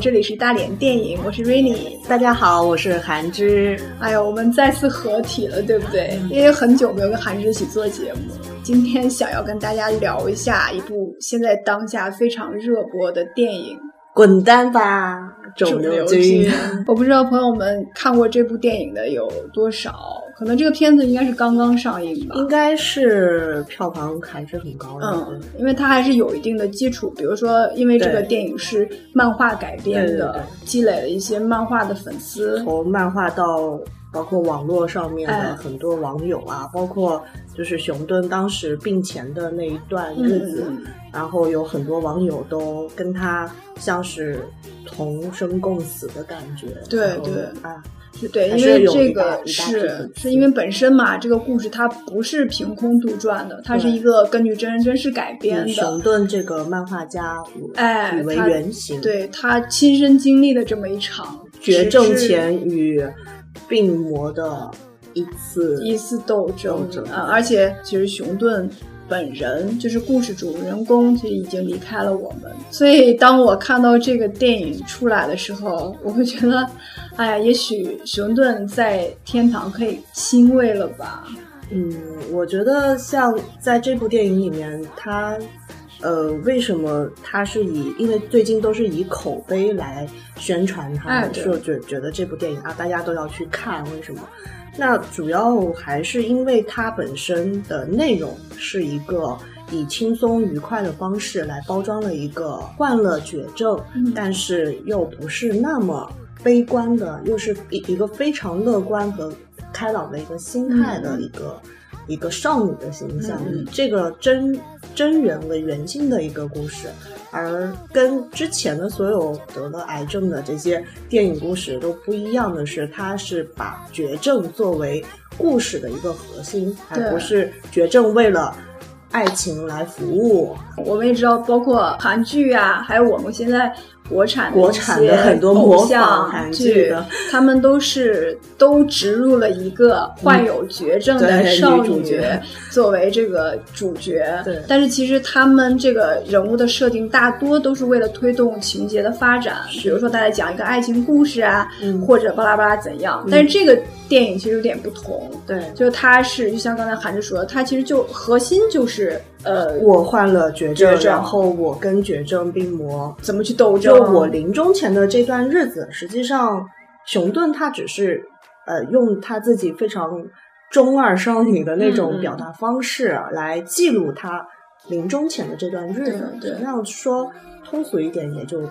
这里是大连电影，我是 Rainy。大家好，我是韩芝。哎呀，我们再次合体了，对不对？因为很久没有跟韩芝一起做节目，今天想要跟大家聊一下一部现在当下非常热播的电影。滚蛋吧，肿瘤君！我不知道朋友们看过这部电影的有多少，可能这个片子应该是刚刚上映吧？应该是票房还是很高的。嗯，因为它还是有一定的基础，比如说，因为这个电影是漫画改编的，积累了一些漫画的粉丝，从漫画到。包括网络上面的很多网友啊，包括就是熊顿当时病前的那一段日子，然后有很多网友都跟他像是同生共死的感觉。对对啊，对，因为这个是是因为本身嘛，这个故事它不是凭空杜撰的，它是一个根据真人真事改编的。熊顿这个漫画家哎为原型，对他亲身经历的这么一场绝症前与。病魔的一次一次斗争啊！而且其实熊顿本人就是故事主人公，其实已经离开了我们。所以当我看到这个电影出来的时候，我会觉得，哎呀，也许熊顿在天堂可以欣慰了吧？嗯，我觉得像在这部电影里面，他。呃，为什么他是以？因为最近都是以口碑来宣传他，说觉觉得这部电影啊，大家都要去看。为什么？那主要还是因为它本身的内容是一个以轻松愉快的方式来包装了一个患了绝症，但是又不是那么悲观的，又是一一个非常乐观和开朗的一个心态的一个。一个少女的形象，以这个真真人为原型的一个故事，而跟之前的所有得了癌症的这些电影故事都不一样的是，它是把绝症作为故事的一个核心，而不是绝症为了爱情来服务。我们也知道，包括韩剧啊，还有我们现在。国产国产的很多偶像韩剧，他们都是都植入了一个患有绝症的少女作为这个主角。对，但是其实他们这个人物的设定大多都是为了推动情节的发展，比如说大家讲一个爱情故事啊，或者巴拉巴拉怎样。但是这个电影其实有点不同，对，就是它是就像刚才韩志说的，它其实就核心就是。呃，我患了绝症，然后我跟绝症病魔怎么去斗争？就我临终前的这段日子，实际上熊顿他只是呃用他自己非常中二少女的那种表达方式来记录他临终前的这段日子。对，那样说通俗一点，也就。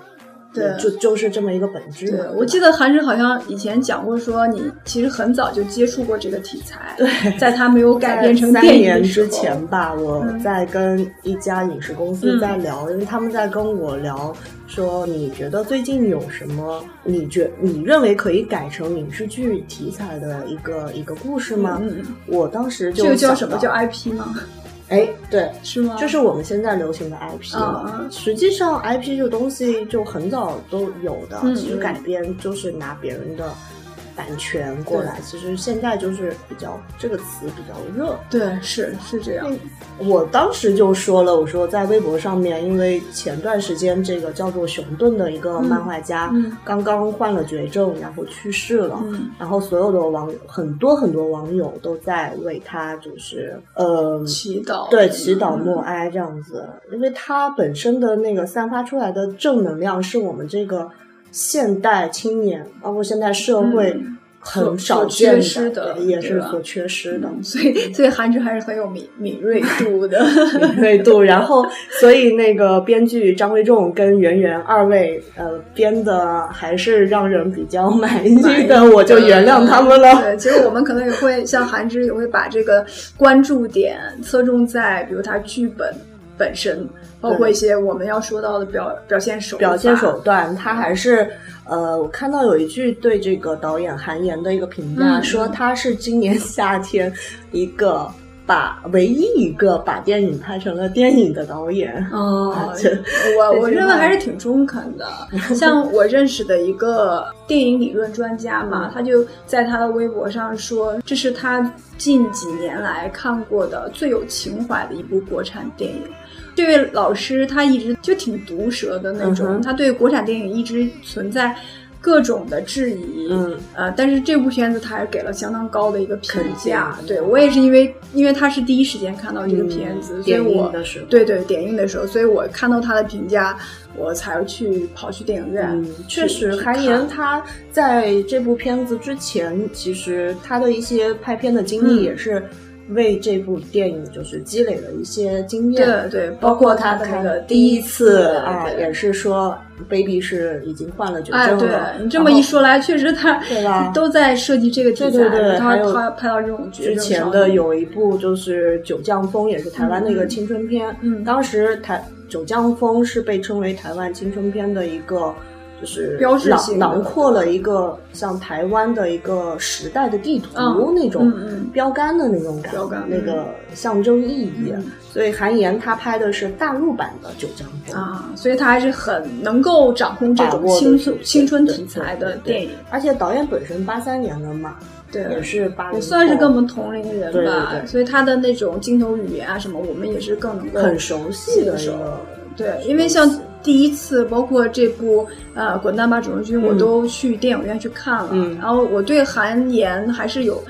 对，就就是这么一个本质。对，我记得韩志好像以前讲过，说你其实很早就接触过这个题材。对，在他没有改编成电影之前吧，我在跟一家影视公司在聊，因为他们在跟我聊说，你觉得最近有什么？你觉你认为可以改成影视剧题材的一个一个故事吗？嗯，我当时就这个叫什么叫 IP 吗？哎，对，是吗？就是我们现在流行的 IP 了。实际上，IP 这个东西就很早都有的，其实改编就是拿别人的。版权过来，其实现在就是比较这个词比较热，对，是是这样。我当时就说了，我说在微博上面，因为前段时间这个叫做熊顿的一个漫画家刚刚患了绝症，然后去世了，然后所有的网很多很多网友都在为他就是呃祈祷，对，祈祷默哀这样子，因为他本身的那个散发出来的正能量是我们这个。现代青年，包括现代社会，很少缺失的，也是所缺失的。所以，所以韩剧还是很有敏敏锐度的，敏锐度。然后，所以那个编剧张卫仲跟圆圆二位，呃，编的还是让人比较满意的，我就原谅他们了。对，其实我们可能也会像韩剧也会把这个关注点侧重在，比如他剧本本身。包括一些我们要说到的表表现手表现手段，他还是呃，我看到有一句对这个导演韩延的一个评价，说他是今年夏天一个把唯一一个把电影拍成了电影的导演。哦，我 我认为还是挺中肯的。像我认识的一个电影理论专家嘛，他就在他的微博上说，这是他近几年来看过的最有情怀的一部国产电影。这位老师他一直就挺毒舌的那种，他对国产电影一直存在。各种的质疑，嗯，呃，但是这部片子他还是给了相当高的一个评价。对我也是因为，因为他是第一时间看到这个片子，所以我对对点映的时候，所以我看到他的评价，我才去跑去电影院。确实，韩延他在这部片子之前，其实他的一些拍片的经历也是。为这部电影就是积累了一些经验，对对，包括他的那个第一次啊，也是说 baby 是已经患了酒症了。你这么一说来，确实他对吧？都在设计这个题材，对对对，他他拍到这种之前的有一部就是《九降风》，也是台湾的一个青春片。嗯，当时台《九降风》是被称为台湾青春片的一个。就是囊囊括了一个像台湾的一个时代的地图那种标杆的那种感，那个象征意义。所以韩延他拍的是大陆版的《九江风》啊，所以他还是很能够掌控这种青春青春题材的电影。而且导演本身八三年的嘛，对，也是八，也算是跟我们同龄人吧。所以他的那种镜头语言啊什么，我们也是更能够很熟悉的时候。对，因为像。第一次，包括这部呃《滚蛋吧，肿瘤君》，我都去电影院去看了。然后我对韩延还是有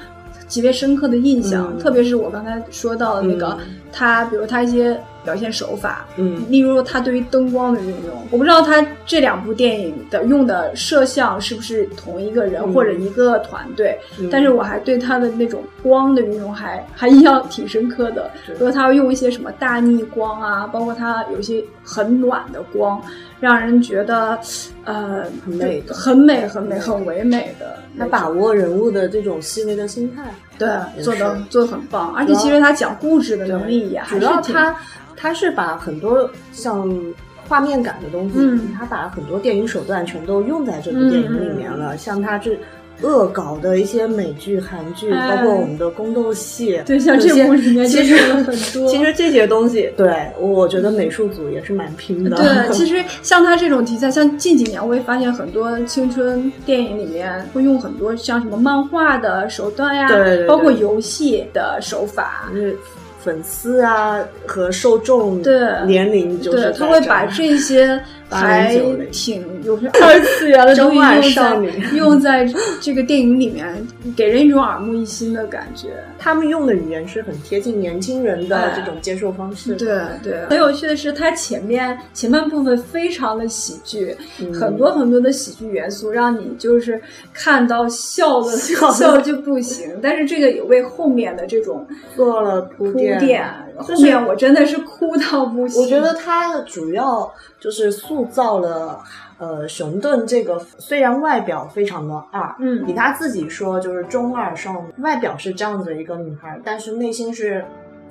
极为深刻的印象，特别是我刚才说到的那个他，比如他一些。表现手法，嗯，例如他对于灯光的运用，我不知道他这两部电影的用的摄像是不是同一个人或者一个团队，但是我还对他的那种光的运用还还印象挺深刻的，比如他用一些什么大逆光啊，包括他有些很暖的光，让人觉得呃很美，很美，很美，很唯美的。他把握人物的这种细微的心态，对，做的做的很棒，而且其实他讲故事的能力也还是他。他是把很多像画面感的东西，他把很多电影手段全都用在这部电影里面了。像他这恶搞的一些美剧、韩剧，包括我们的宫斗戏，对，像这部里面其实很多。其实这些东西，对我觉得美术组也是蛮拼的。对，其实像他这种题材，像近几年我也发现很多青春电影里面会用很多像什么漫画的手段呀，对，包括游戏的手法。粉丝啊和受众对年龄就是他会把这些还挺有些 二次元的东西用在用在这个电影里面，给人一种耳目一新的感觉。他们用的语言是很贴近年轻人的这种接受方式。对对，很有趣的是，它前面前半部分非常的喜剧，很多很多的喜剧元素，让你就是看到笑的笑就不行。但是这个也为后面的这种做了铺垫。点后面我真的是哭到不行。我觉得他主要就是塑造了呃熊顿这个，虽然外表非常的二，嗯，以他自己说就是中二少女，外表是这样子一个女孩，但是内心是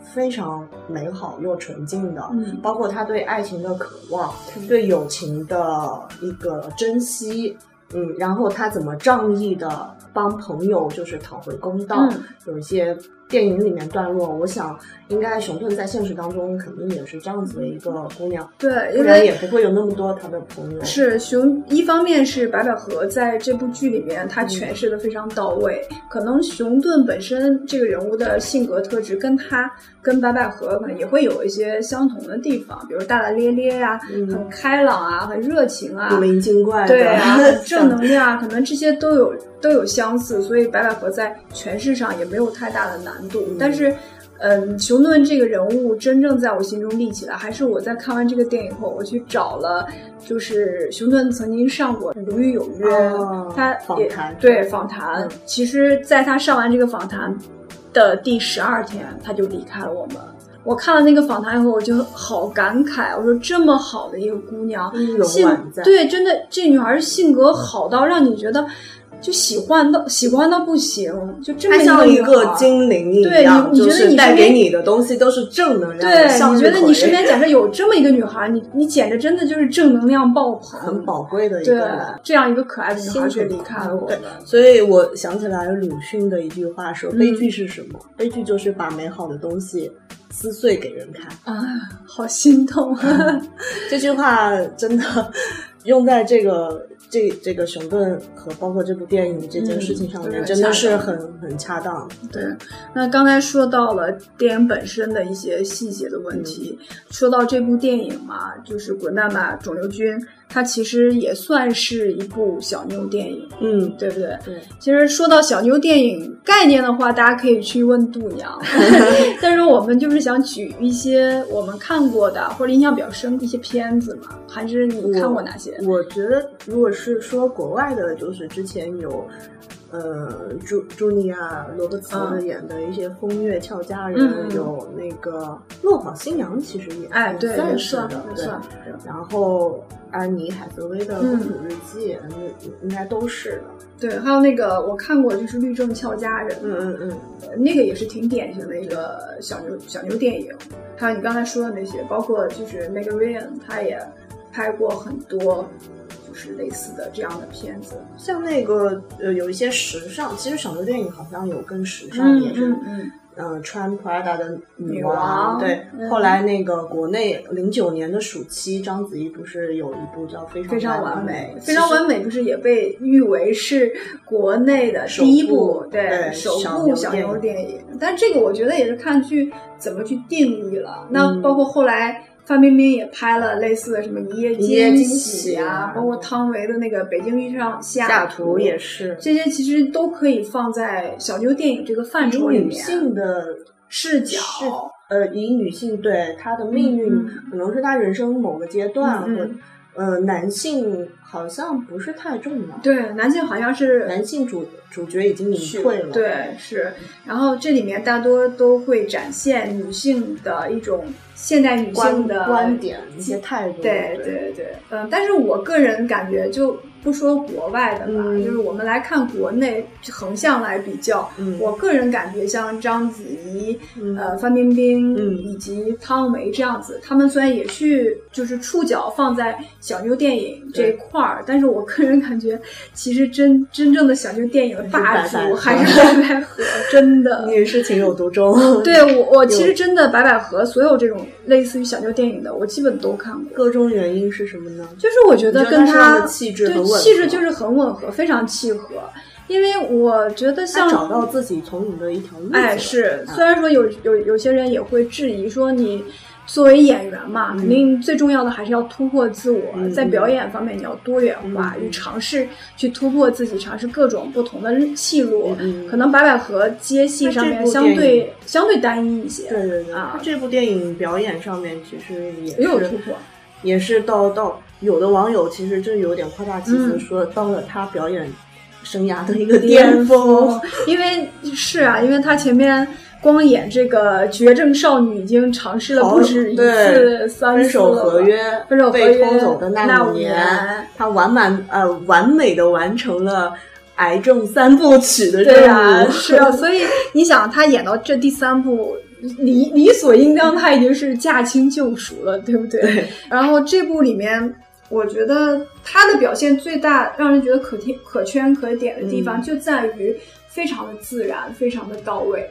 非常美好又纯净的，嗯，包括他对爱情的渴望，对友情的一个珍惜，嗯，然后他怎么仗义的帮朋友就是讨回公道，有一些。电影里面段落，我想应该熊顿在现实当中肯定也是这样子的一个姑娘，对，不然也不会有那么多她的朋友。是熊，一方面是白百合在这部剧里面她诠释的非常到位，可能熊顿本身这个人物的性格特质跟她跟白百合可能也会有一些相同的地方，比如大大咧咧呀，很开朗啊，很热情啊，古灵精怪，对啊，正能量，可能这些都有。都有相似，所以白百合在诠释上也没有太大的难度。但是，嗯，熊顿这个人物真正在我心中立起来，还是我在看完这个电影后，我去找了，就是熊顿曾经上过《鲁豫有约》，他访谈对访谈。其实，在他上完这个访谈的第十二天，他就离开了我们。我看了那个访谈以后，我就好感慨。我说，这么好的一个姑娘，性对，真的，这女孩性格好到让你觉得。就喜欢到喜欢到不行，就这么像一个精灵一样，就是带给你的东西都是正能量。对，你觉得你身边假设有这么一个女孩，你你简直真的就是正能量爆棚，很宝贵的一个这样一个可爱的女孩却离开了我。所以我想起来鲁迅的一句话说：“悲剧是什么？悲剧就是把美好的东西撕碎给人看。”啊，好心痛！这句话真的用在这个。这这个熊顿和包括这部电影这件事情上面，真的是很很恰当。对，那刚才说到了电影本身的一些细节的问题，说到这部电影嘛，就是《滚蛋吧，肿瘤君》。它其实也算是一部小妞电影，嗯，对不对？对。其实说到小妞电影概念的话，大家可以去问度娘。但是我们就是想举一些我们看过的或者印象比较深的一些片子嘛。还是你看过哪些？我觉得，如果是说国外的，就是之前有。呃，朱朱尼亚罗伯茨演的一些《风月俏佳人》，有那个《落跑新娘》，其实也哎，对，算的，对。然后安妮海瑟薇的《公主日记》，应应该都是的。对，还有那个我看过，就是《律政俏佳人》，嗯嗯嗯，那个也是挺典型的一个小牛小牛电影。还有你刚才说的那些，包括就是那个 Ryan，他也拍过很多。是类似的这样的片子，像那个呃，有一些时尚，其实小牛电影好像有更时尚，也是嗯嗯，穿 Prada 的女王。对，后来那个国内零九年的暑期，章子怡不是有一部叫《非常非常完美》，非常完美不是也被誉为是国内的第一部对首部小牛电影？但这个我觉得也是看剧怎么去定义了。那包括后来。范冰冰也拍了类似的什么《一夜惊喜》啊，包括汤唯的那个《北京遇上西雅图》也是，这些其实都可以放在小妞电影这个范畴里面。女性的视角，呃，以女性对她的命运，可能是她人生某个阶段，或呃，男性好像不是太重要。对，男性好像是男性主主角已经隐退了。对，是。然后这里面大多都会展现女性的一种。现代女性的观点、一些态度，对对对，嗯，但是我个人感觉，就不说国外的吧，就是我们来看国内横向来比较，我个人感觉像章子怡、呃范冰冰以及汤唯这样子，他们虽然也去就是触角放在小妞电影这一块儿，但是我个人感觉，其实真真正的小妞电影的霸主还是白百合，真的，你也是情有独钟。对我，我其实真的白百合所有这种。类似于小妞电影的，我基本都看过。各种原因是什么呢？就是我觉得跟他气质对气质就是很吻合，非常契合。因为我觉得像找到自己从影的一条路。哎，是虽然说有有有些人也会质疑说你。作为演员嘛，肯定最重要的还是要突破自我，在表演方面你要多元化，去尝试去突破自己，尝试各种不同的戏路。可能白百合接戏上面相对相对单一一些。对对对，啊，这部电影表演上面其实也有突破，也是到到有的网友其实真有点夸大其词，说到了他表演生涯的一个巅峰，因为是啊，因为他前面。光演这个绝症少女已经尝试了不止一次、三次分手合约，分手合约被偷走的那五年，她完满呃完美的完成了癌症三部曲的任务。是啊，所以你想，她演到这第三部，理理所应当，他已经是驾轻就熟了，对不对？然后这部里面，我觉得他的表现最大让人觉得可贴可圈可点的地方，就在于非常的自然，非常的到位。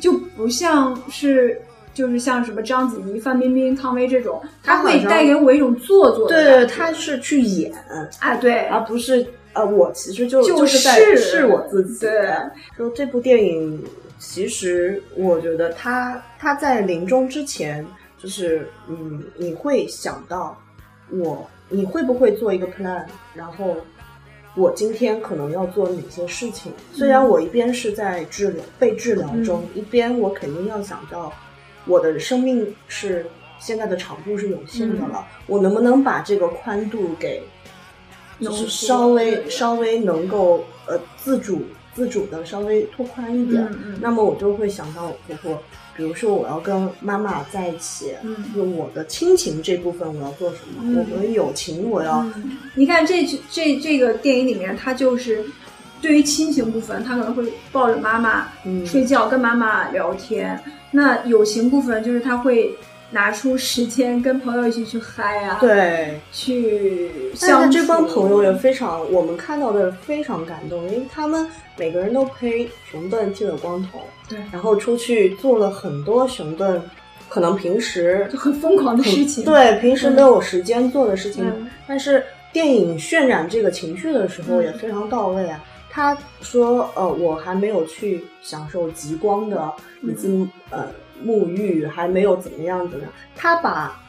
就不像是，就是像什么章子怡、范冰冰、汤唯这种，他会带给我一种做作。对对，他是去演，啊，对，而不是呃，我其实就就是在是我自己。对，说这部电影，其实我觉得他他在临终之前，就是嗯，你会想到我，你会不会做一个 plan，然后。我今天可能要做哪些事情？虽然我一边是在治疗、被治疗中，一边我肯定要想到，我的生命是现在的长度是有限的了，我能不能把这个宽度给，就是稍微稍微能够呃自主自主的稍微拓宽一点？那么我就会想到婆婆。比如说，我要跟妈妈在一起，嗯，我的亲情这部分我要做什么？我的友情我要……你看这这这个电影里面，他就是对于亲情部分，他可能会抱着妈妈睡觉，跟妈妈聊天。那友情部分就是他会。拿出时间跟朋友一起去嗨啊！对，去。像这帮朋友也非常，我们看到的非常感动，因为他们每个人都陪熊顿剃了光头，对，然后出去做了很多熊顿可能平时就很疯狂的事情，对，平时没有时间做的事情，但是电影渲染这个情绪的时候也非常到位啊。他说：“呃，我还没有去享受极光的一次呃沐浴，还没有怎么样怎么样。”他把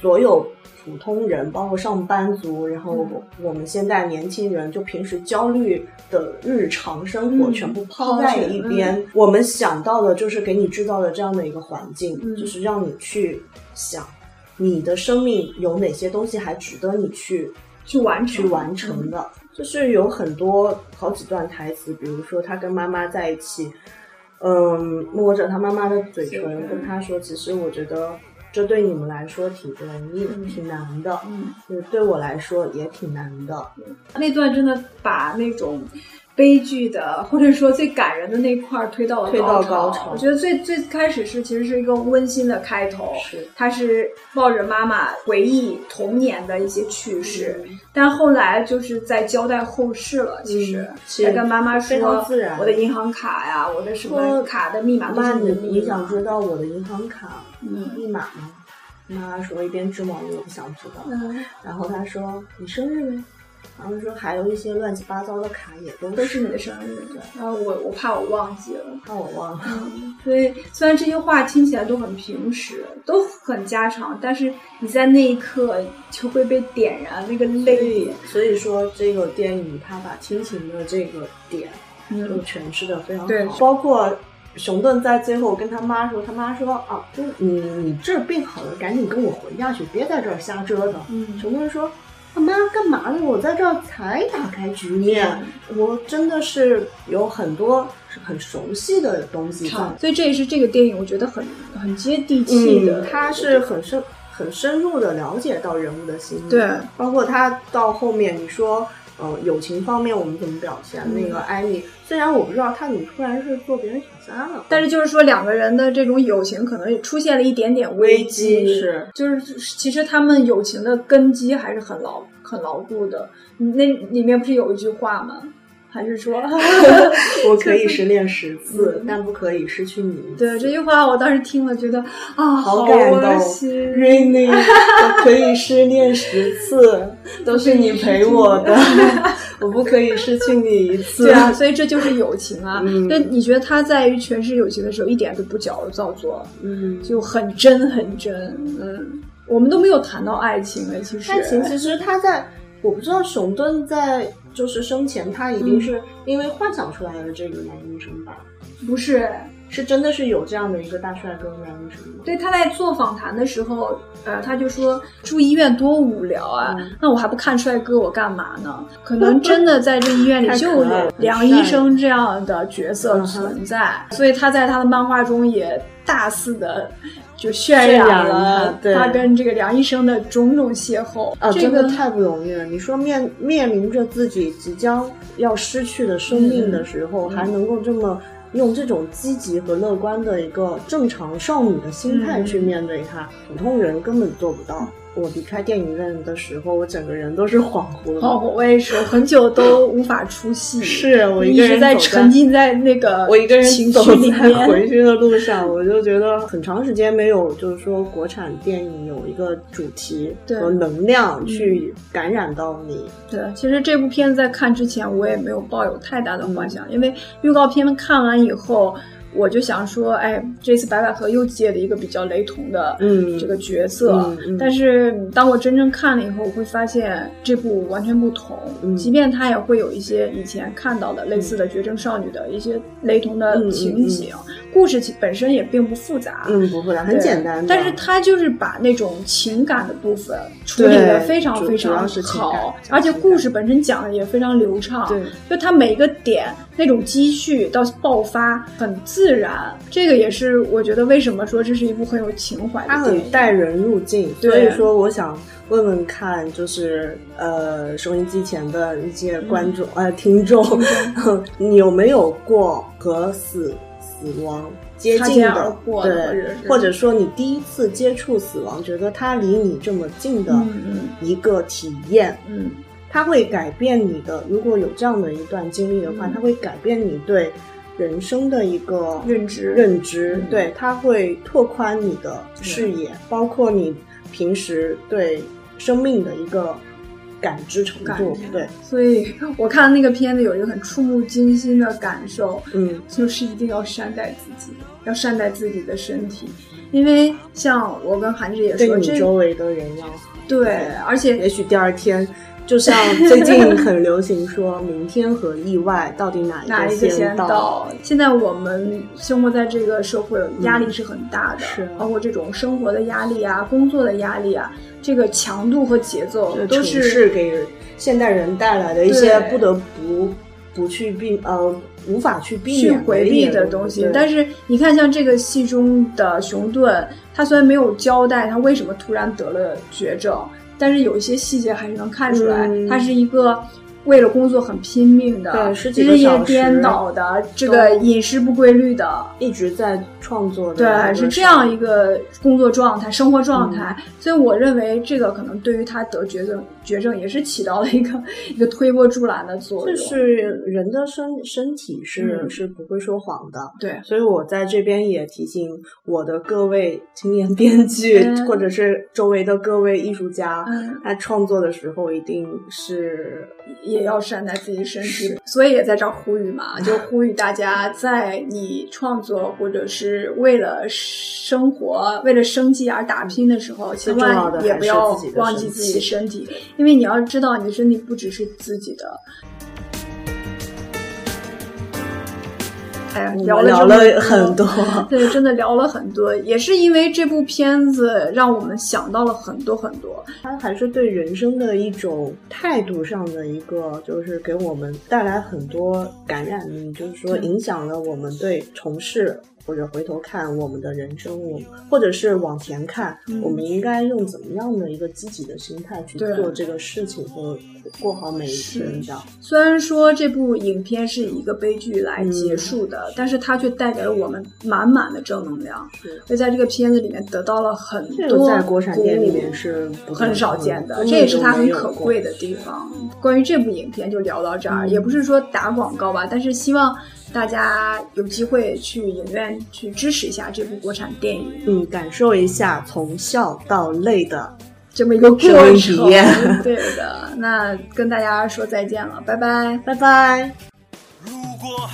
所有普通人，包括上班族，然后我们现在年轻人，就平时焦虑的日常生活全部抛在一边。我们想到的就是给你制造的这样的一个环境，就是让你去想，你的生命有哪些东西还值得你去去完去完成的。就是有很多好几段台词，比如说他跟妈妈在一起，嗯，摸着他妈妈的嘴唇，跟他说：“其实我觉得这对你们来说挺不容易，挺难的，嗯，对我来说也挺难的。”那段真的把那种。悲剧的，或者说最感人的那块儿推到了高潮。我觉得最最开始是其实是一个温馨的开头，是他是抱着妈妈回忆童年的一些趣事，但后来就是在交代后事了。其实在跟妈妈说，我的银行卡呀，我的什么卡的密码都是你你想知道我的银行卡密码吗？妈说一边织毛衣，我不想知道。然后他说你生日呢？然后说还有一些乱七八糟的卡也都都是你的生日，对。然后我我怕我忘记了，怕我忘了。所以虽然这些话听起来都很平时，都很家常，但是你在那一刻就会被点燃那个泪点。所以说这个电影它把亲情的这个点就诠释的非常好，包括熊顿在最后跟他妈说，他妈说啊，就你你这病好了，赶紧跟我回家去，别在这儿瞎折腾。嗯熊顿说。他妈干嘛呢？我在这儿才打开局面，我真的是有很多很熟悉的东西在，所以这也是这个电影我觉得很很接地气的。他是很深很深入的了解到人物的心理，对，包括他到后面你说。呃，友情方面我们怎么表现？那个艾米，虽然我不知道他怎么突然是做别人小三了，但是就是说两个人的这种友情可能出现了一点点危机，是，就是其实他们友情的根基还是很牢很牢固的。那里面不是有一句话吗？还是说，我可以失恋十次，但不可以失去你。对这句话，我当时听了，觉得啊，好感动。Rainy，我可以失恋十次，都是你陪我的，我不可以失去你一次。对啊，所以这就是友情啊。那你觉得他在于诠释友情的时候，一点都不矫造作，嗯，就很真很真。嗯，我们都没有谈到爱情哎，其实爱情其实他在，我不知道熊顿在。就是生前他一定是因为幻想出来的这个男医生吧？不是，是真的是有这样的一个大帅哥男医生吗？对，他在做访谈的时候，呃，他就说住医院多无聊啊，那我还不看帅哥，我干嘛呢？可能真的在这医院里 就有梁医生这样的角色存在，所以他在他的漫画中也大肆的。就渲染了他跟这个梁医生的种种邂逅啊，真的太不容易了。你说面面临着自己即将要失去的生命的时候，还能够这么用这种积极和乐观的一个正常少女的心态去面对他，普通人根本做不到。我离开电影院的时候，我整个人都是恍惚的。哦，我也是，很久都无法出戏。是我一个人在沉浸在那个 我一个人走在回去的路上，我就觉得很长时间没有，就是说国产电影有一个主题和能量去感染到你。对，其实这部片子在看之前，我也没有抱有太大的幻想，因为预告片看完以后。我就想说，哎，这次白百合又接了一个比较雷同的这个角色，但是当我真正看了以后，我会发现这部完全不同。即便它也会有一些以前看到的类似的绝症少女的一些雷同的情景，故事本身也并不复杂，嗯，不复杂，很简单。但是它就是把那种情感的部分处理的非常非常好，而且故事本身讲的也非常流畅。对，就它每一个点那种积蓄到爆发很自。然，这个也是我觉得为什么说这是一部很有情怀的电影，它很带人入境。所以说，我想问问看，就是呃，收音机前的一些观众呃听众，你有没有过和死死亡接近的？对，或者说你第一次接触死亡，觉得它离你这么近的一个体验，嗯，它会改变你的。如果有这样的一段经历的话，它会改变你对。人生的一个认知，认知，对，它会拓宽你的视野，包括你平时对生命的一个感知程度。对，所以我看那个片子有一个很触目惊心的感受，嗯，就是一定要善待自己，要善待自己的身体，因为像我跟韩志也说，对你周围的人要对，而且也许第二天。就像 最近很流行说，明天和意外到底哪哪一个先到？现在我们生活在这个社会，压力是很大的，是包括这种生活的压力啊、工作的压力啊，这个强度和节奏都是给现代人带来的一些不得不不去避呃无法去避免回避的东西。但是你看，像这个戏中的熊顿，他虽然没有交代他为什么突然得了绝症。但是有一些细节还是能看出来，它是一个。为了工作很拼命的，日夜颠倒的，这个饮食不规律的，一直在创作的。对，是这样一个工作状态、生活状态。所以我认为这个可能对于他得绝症、绝症也是起到了一个 一个推波助澜的作用。就是人的身身体是是不会说谎的。对，所以我在这边也提醒我的各位青年编剧，或者是周围的各位艺术家，他创作的时候一定是。也要善待自己身体，所以也在这儿呼吁嘛，就呼吁大家，在你创作或者是为了生活、为了生计而打拼的时候，千万也不要忘记自己的身体，因为你要知道，你的身体不只是自己的。哎呀，聊了很多，对，真的聊了很多，也是因为这部片子让我们想到了很多很多。它还是对人生的一种态度上的一个，就是给我们带来很多感染力，就是说影响了我们对从事。或者回头看我们的人生，我或者是往前看，我们应该用怎么样的一个积极的心态去做这个事情和过好每一天？这样。虽然说这部影片是以一个悲剧来结束的，但是它却带给了我们满满的正能量。所以在这个片子里面得到了很多在国产片里面是很少见的，这也是它很可贵的地方。关于这部影片就聊到这儿，也不是说打广告吧，但是希望。大家有机会去影院去支持一下这部国产电影，嗯，感受一下从笑到泪的这么一个过程。对的，那跟大家说再见了，拜拜，拜拜。如果